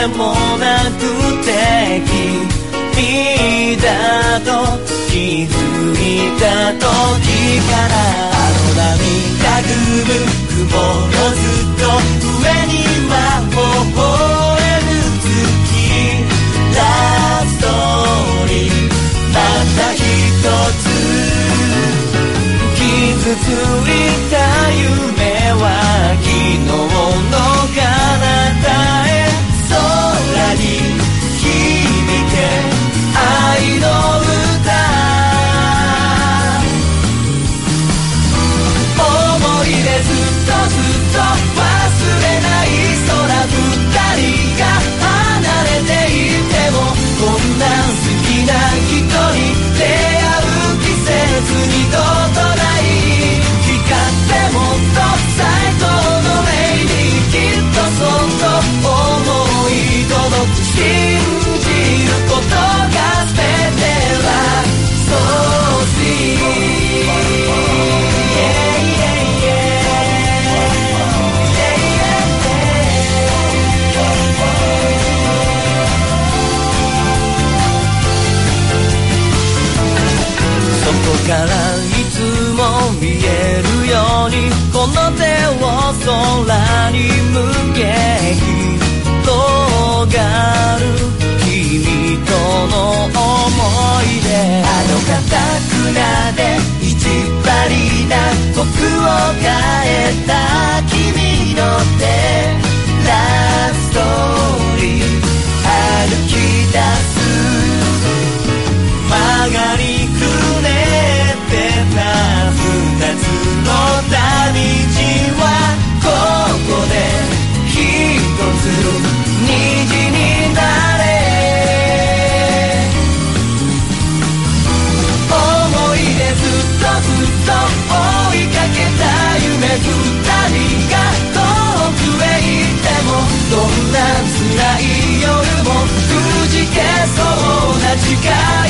でもなくて君だと気づいた時からあの涙ぐむ雲のずっと上には微笑む月。ラストにまた一つ傷ついからいつも見えるようにこの手を空に向け広がる君との思い出。あのかくなで意地張りな僕を変えた君。二人が遠くへ行ってもどんな辛い夜もくじけそうな誓い。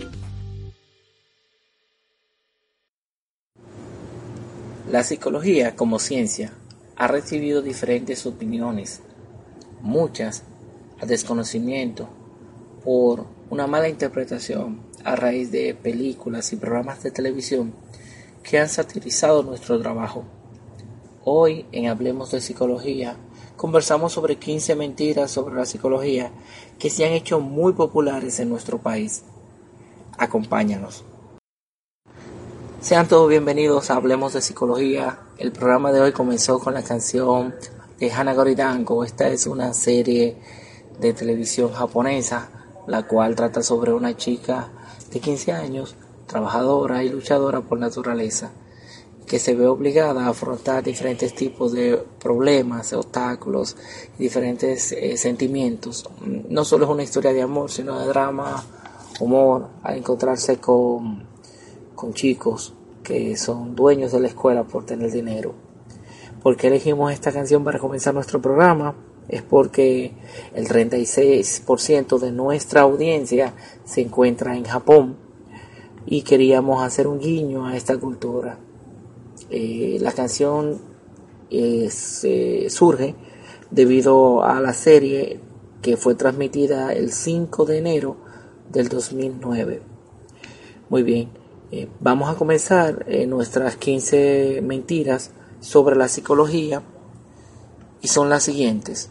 La psicología como ciencia ha recibido diferentes opiniones, muchas a desconocimiento por una mala interpretación a raíz de películas y programas de televisión que han satirizado nuestro trabajo. Hoy en Hablemos de Psicología conversamos sobre 15 mentiras sobre la psicología que se han hecho muy populares en nuestro país. Acompáñanos. Sean todos bienvenidos a Hablemos de Psicología. El programa de hoy comenzó con la canción de Hana Goridango. Esta es una serie de televisión japonesa, la cual trata sobre una chica de 15 años, trabajadora y luchadora por naturaleza, que se ve obligada a afrontar diferentes tipos de problemas, obstáculos y diferentes eh, sentimientos. No solo es una historia de amor, sino de drama, humor, a encontrarse con, con chicos que son dueños de la escuela por tener dinero. ¿Por qué elegimos esta canción para comenzar nuestro programa? Es porque el 36% de nuestra audiencia se encuentra en Japón y queríamos hacer un guiño a esta cultura. Eh, la canción eh, surge debido a la serie que fue transmitida el 5 de enero del 2009. Muy bien, eh, vamos a comenzar nuestras 15 mentiras sobre la psicología y son las siguientes.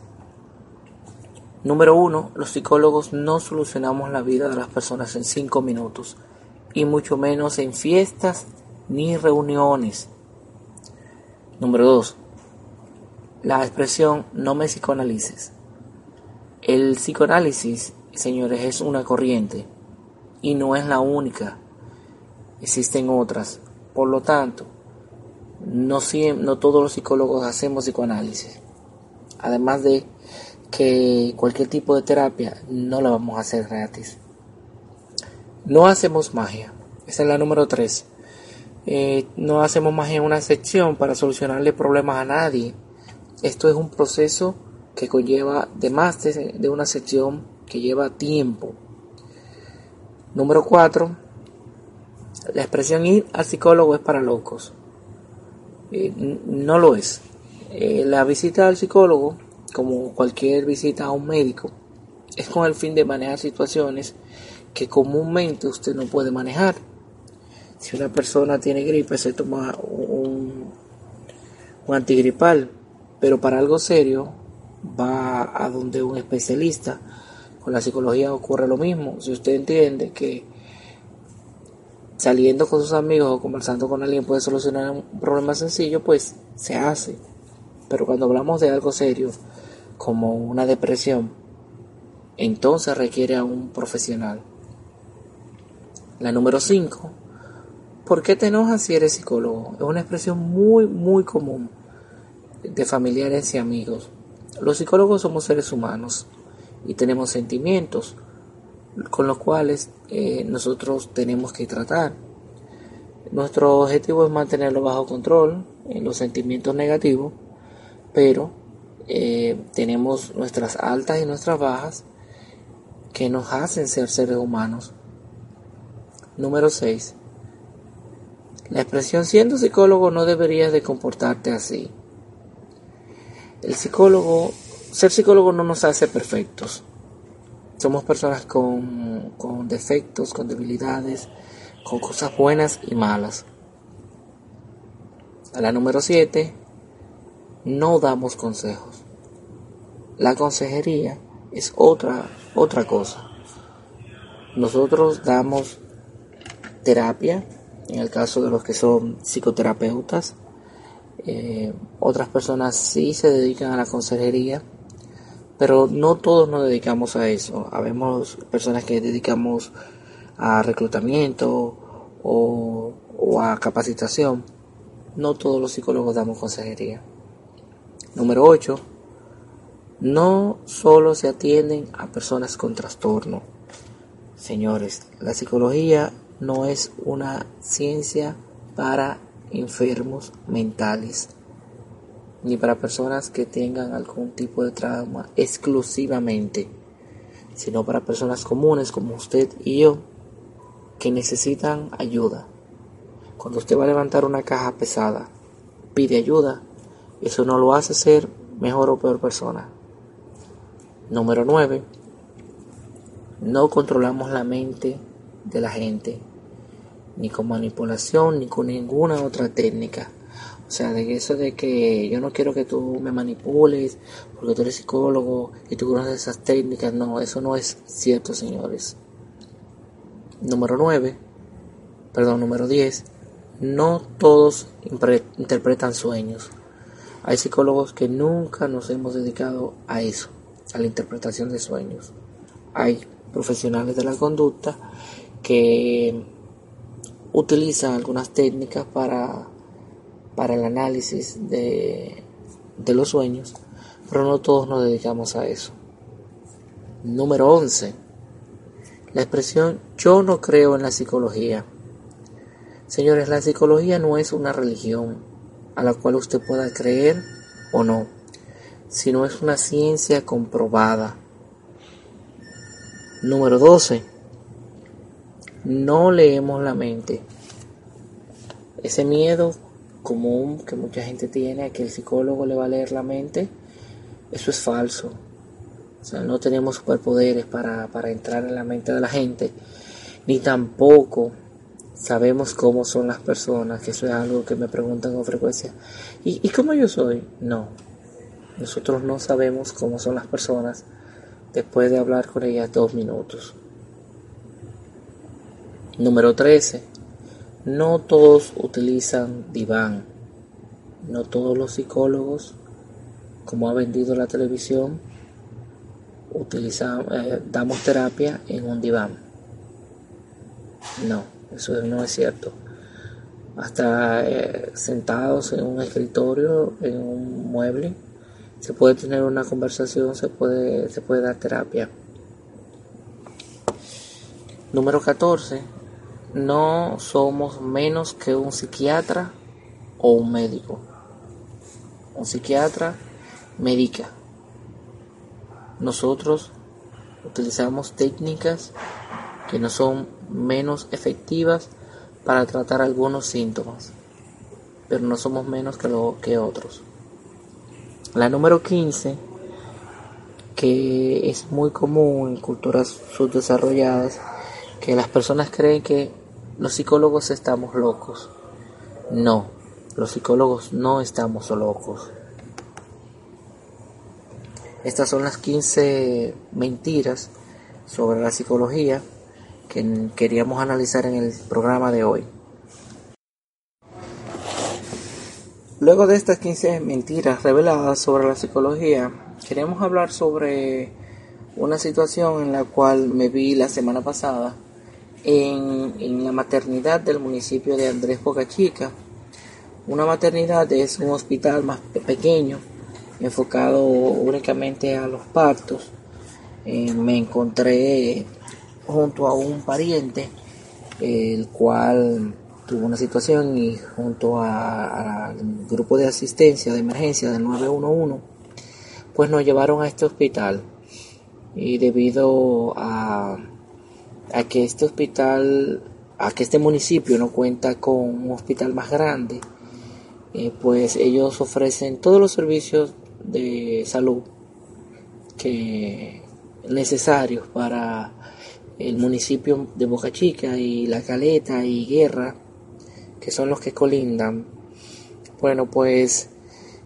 Número uno, los psicólogos no solucionamos la vida de las personas en 5 minutos y mucho menos en fiestas ni reuniones. Número 2. La expresión no me psicoanalices. El psicoanálisis, señores, es una corriente y no es la única. Existen otras. Por lo tanto, no, no todos los psicólogos hacemos psicoanálisis. Además de que cualquier tipo de terapia no la vamos a hacer gratis. No hacemos magia. Esa es la número 3. Eh, no hacemos magia en una sección para solucionarle problemas a nadie. Esto es un proceso que conlleva de más de, una sección que lleva tiempo. Número 4. La expresión ir al psicólogo es para locos. Eh, no lo es. Eh, la visita al psicólogo, como cualquier visita a un médico, es con el fin de manejar situaciones que comúnmente usted no puede manejar. Si una persona tiene gripe, se toma un, antigripal, pero para algo serio va a donde un especialista. Con la psicología ocurre lo mismo. Si usted entiende que saliendo con sus amigos o conversando con alguien puede solucionar un problema sencillo, pues se hace. Pero cuando hablamos de algo serio, como una depresión, entonces requiere a un profesional. La número 5. ¿Por qué te enojas si eres psicólogo? Es una expresión muy, muy común de familiares y amigos. Los psicólogos somos seres humanos y tenemos sentimientos con los cuales eh, nosotros tenemos que tratar. Nuestro objetivo es mantenerlo bajo control en los sentimientos negativos, pero eh, tenemos nuestras altas y nuestras bajas que nos hacen ser seres humanos. Número 6. La expresión siendo psicólogo no deberías de comportarte así. El psicólogo, ser psicólogo no nos hace perfectos. Somos personas con, con defectos, con debilidades, con cosas buenas y malas. A la número 7, no damos consejos. La consejería es otra, otra cosa. Nosotros damos terapia, en el caso de los que son psicoterapeutas. Eh, otras personas sí se dedican a la consejería, pero no todos nos dedicamos a eso. Habemos personas que dedicamos a reclutamiento o, a capacitación. no todos los psicólogos damos consejería. Número 8. No solo se atienden a personas con trastorno. Señores, la psicología no es una ciencia para enfermos mentales ni para personas que tengan algún tipo de trauma exclusivamente, sino para personas comunes como usted y yo que necesitan ayuda. Cuando usted va a levantar una caja pesada, pide ayuda, eso no lo hace ser mejor o peor persona. Número 9. No controlamos la mente de la gente, ni con manipulación, ni con ninguna otra técnica. O sea, de eso de que yo no quiero que tú me manipules porque tú eres psicólogo y tú conoces esas técnicas. No, eso no es cierto, señores. Número 9, perdón, número 10. No todos interpretan sueños. Hay psicólogos que nunca nos hemos dedicado a eso, a la interpretación de sueños. Hay profesionales de la conducta que utilizan algunas técnicas para para el análisis de, de los sueños, pero no todos nos dedicamos a eso. Número 11. La expresión yo no creo en la psicología. Señores, la psicología no es una religión a la cual usted pueda creer o no, sino es una ciencia comprobada. Número 12. No leemos la mente. Ese miedo común que mucha gente tiene que el psicólogo le va a leer la mente, eso es falso. O sea, no tenemos superpoderes para, para entrar en la mente de la gente, ni tampoco sabemos cómo son las personas, que eso es algo que me preguntan con frecuencia. ¿Y, ¿Y cómo yo soy? No, nosotros no sabemos cómo son las personas después de hablar con ellas dos minutos. Número 13. No todos utilizan diván. No todos los psicólogos, como ha vendido la televisión, utilizamos, eh, damos terapia en un diván. No, eso no es cierto. Hasta eh, sentados en un escritorio, en un mueble, se puede tener una conversación, se puede, se puede dar terapia. Número 14 no somos menos que un psiquiatra o un médico. Un psiquiatra médica. Nosotros utilizamos técnicas que no son menos efectivas para tratar algunos síntomas, pero no somos menos que, que otros. La número 15, que es muy común en culturas subdesarrolladas, que las personas creen que los psicólogos estamos locos. No, los psicólogos no estamos locos. Estas son las 15 mentiras sobre la psicología que queríamos analizar en el programa de hoy. Luego de estas 15 mentiras reveladas sobre la psicología, queremos hablar sobre una situación en la cual me vi la semana pasada en, la maternidad del municipio de Andrés Boca Chica. Una maternidad es un hospital más pequeño, enfocado únicamente a los partos. Eh, me encontré junto a un pariente, el cual tuvo una situación y junto al grupo de asistencia de emergencia del 911, pues nos llevaron a este hospital. Y debido a a que este hospital, a que este municipio no cuenta con un hospital más grande, eh, pues ellos ofrecen todos los servicios de salud que necesarios para el municipio de Boca Chica y La Caleta y Guerra, que son los que colindan. Bueno, pues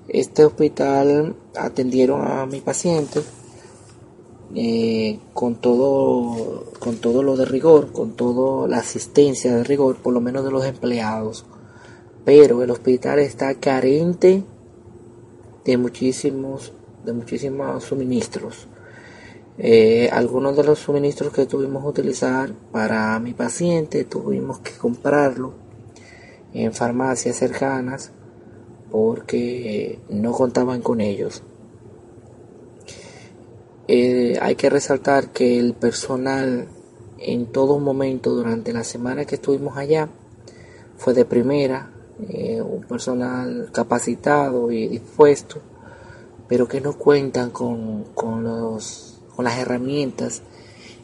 este hospital atendieron a mi paciente eh, con todo con todo lo de rigor, con toda la asistencia de rigor, por lo menos de los empleados. Pero el hospital está carente de muchísimos de muchísimos suministros. Eh, algunos de los suministros que tuvimos que utilizar para mi paciente tuvimos que comprarlo en farmacias cercanas porque no contaban con ellos. Eh, hay que resaltar que el personal en todo momento durante la semana que estuvimos allá fue de primera, eh, un personal capacitado y dispuesto, pero que no cuentan con, con, los, con las herramientas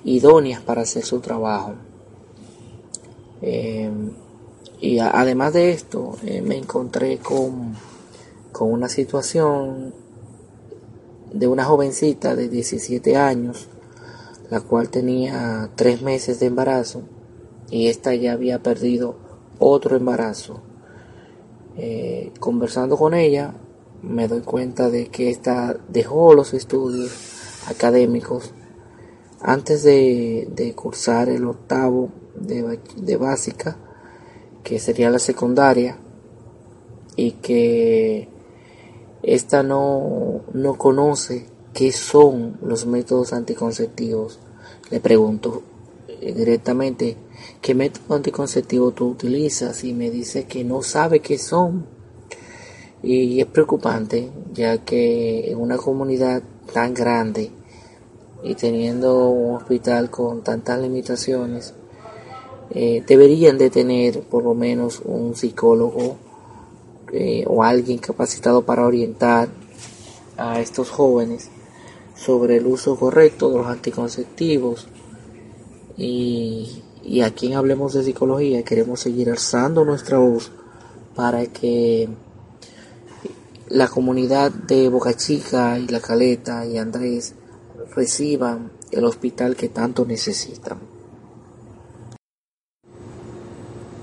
idóneas para hacer su trabajo. Eh, y además de esto, me encontré con, con una situación de una jovencita de 17 años, la cual tenía tres meses de embarazo y esta ya había perdido otro embarazo. Eh, conversando con ella, me doy cuenta de que esta dejó los estudios académicos antes de, cursar el octavo de, de básica, que sería la secundaria, y que esta no, no conoce qué son los métodos anticonceptivos. Le pregunto eh, directamente, ¿qué método anticonceptivo tú utilizas? Y me dice que no sabe qué son. Y es preocupante, ya que en una comunidad tan grande y teniendo un hospital con tantas limitaciones, eh, deberían de tener por lo menos un psicólogo eh, o alguien capacitado para orientar a estos jóvenes sobre el uso correcto de los anticonceptivos y, y aquí en Hablemos de Psicología queremos seguir alzando nuestra voz para que la comunidad de Boca Chica y La Caleta y Andrés reciban el hospital que tanto necesitan.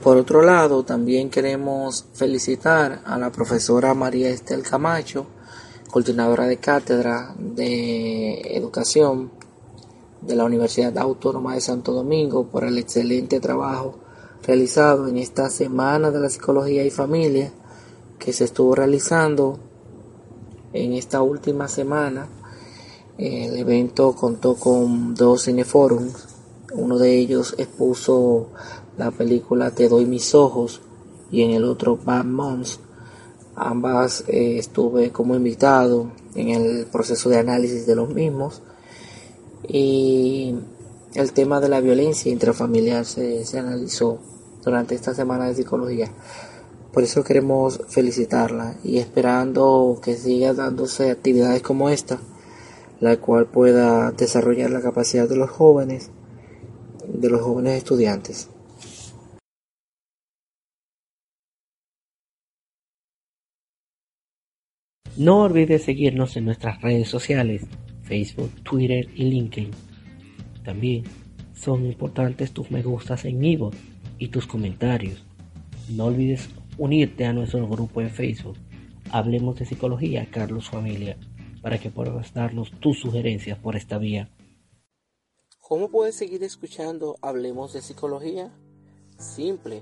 Por otro lado, también queremos felicitar a la profesora María Estel Camacho, coordinadora de cátedra de educación de la Universidad Autónoma de Santo Domingo, por el excelente trabajo realizado en esta Semana de la Psicología y Familia que se estuvo realizando en esta última semana. El evento contó con dos cineforums. Uno de ellos expuso la película Te doy mis ojos y en el otro Bad Moms. Ambas eh, estuve como invitado en el proceso de análisis de los mismos y el tema de la violencia intrafamiliar se, se analizó durante esta semana de psicología. Por eso queremos felicitarla y esperando que siga dándose actividades como esta, la cual pueda desarrollar la capacidad de los jóvenes, de los jóvenes estudiantes. No olvides seguirnos en nuestras redes sociales, Facebook, Twitter y LinkedIn. También son importantes tus me gustas en Ivo y tus comentarios. No olvides unirte a nuestro grupo en Facebook. Hablemos de Psicología Carlos Familia para que puedas darnos tus sugerencias por esta vía. ¿Cómo puedes seguir escuchando Hablemos de Psicología? Simple,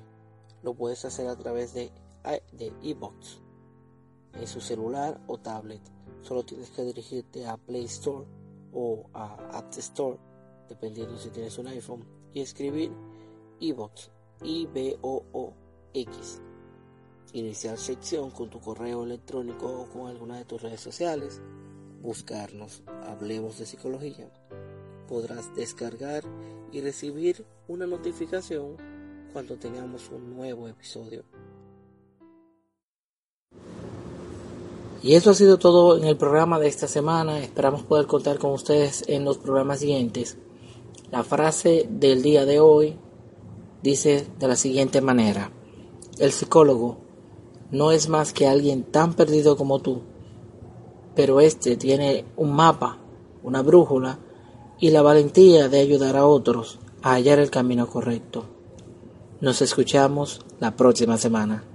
lo puedes hacer a través de, de iBox en su celular o tablet. Solo tienes que dirigirte a Play Store o a App Store, dependiendo si tienes un iPhone, y escribir iBox, I-B-O-O-X. Iniciar sección con tu correo electrónico o con alguna de tus redes sociales. Buscarnos, hablemos de psicología. Podrás descargar y recibir una notificación cuando tengamos un nuevo episodio. Y eso ha sido todo en el programa de esta semana. Esperamos poder contar con ustedes en los programas siguientes. La frase del día de hoy dice de la siguiente manera. El psicólogo no es más que alguien tan perdido como tú, pero este tiene un mapa, una brújula y la valentía de ayudar a otros a hallar el camino correcto. Nos escuchamos la próxima semana.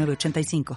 85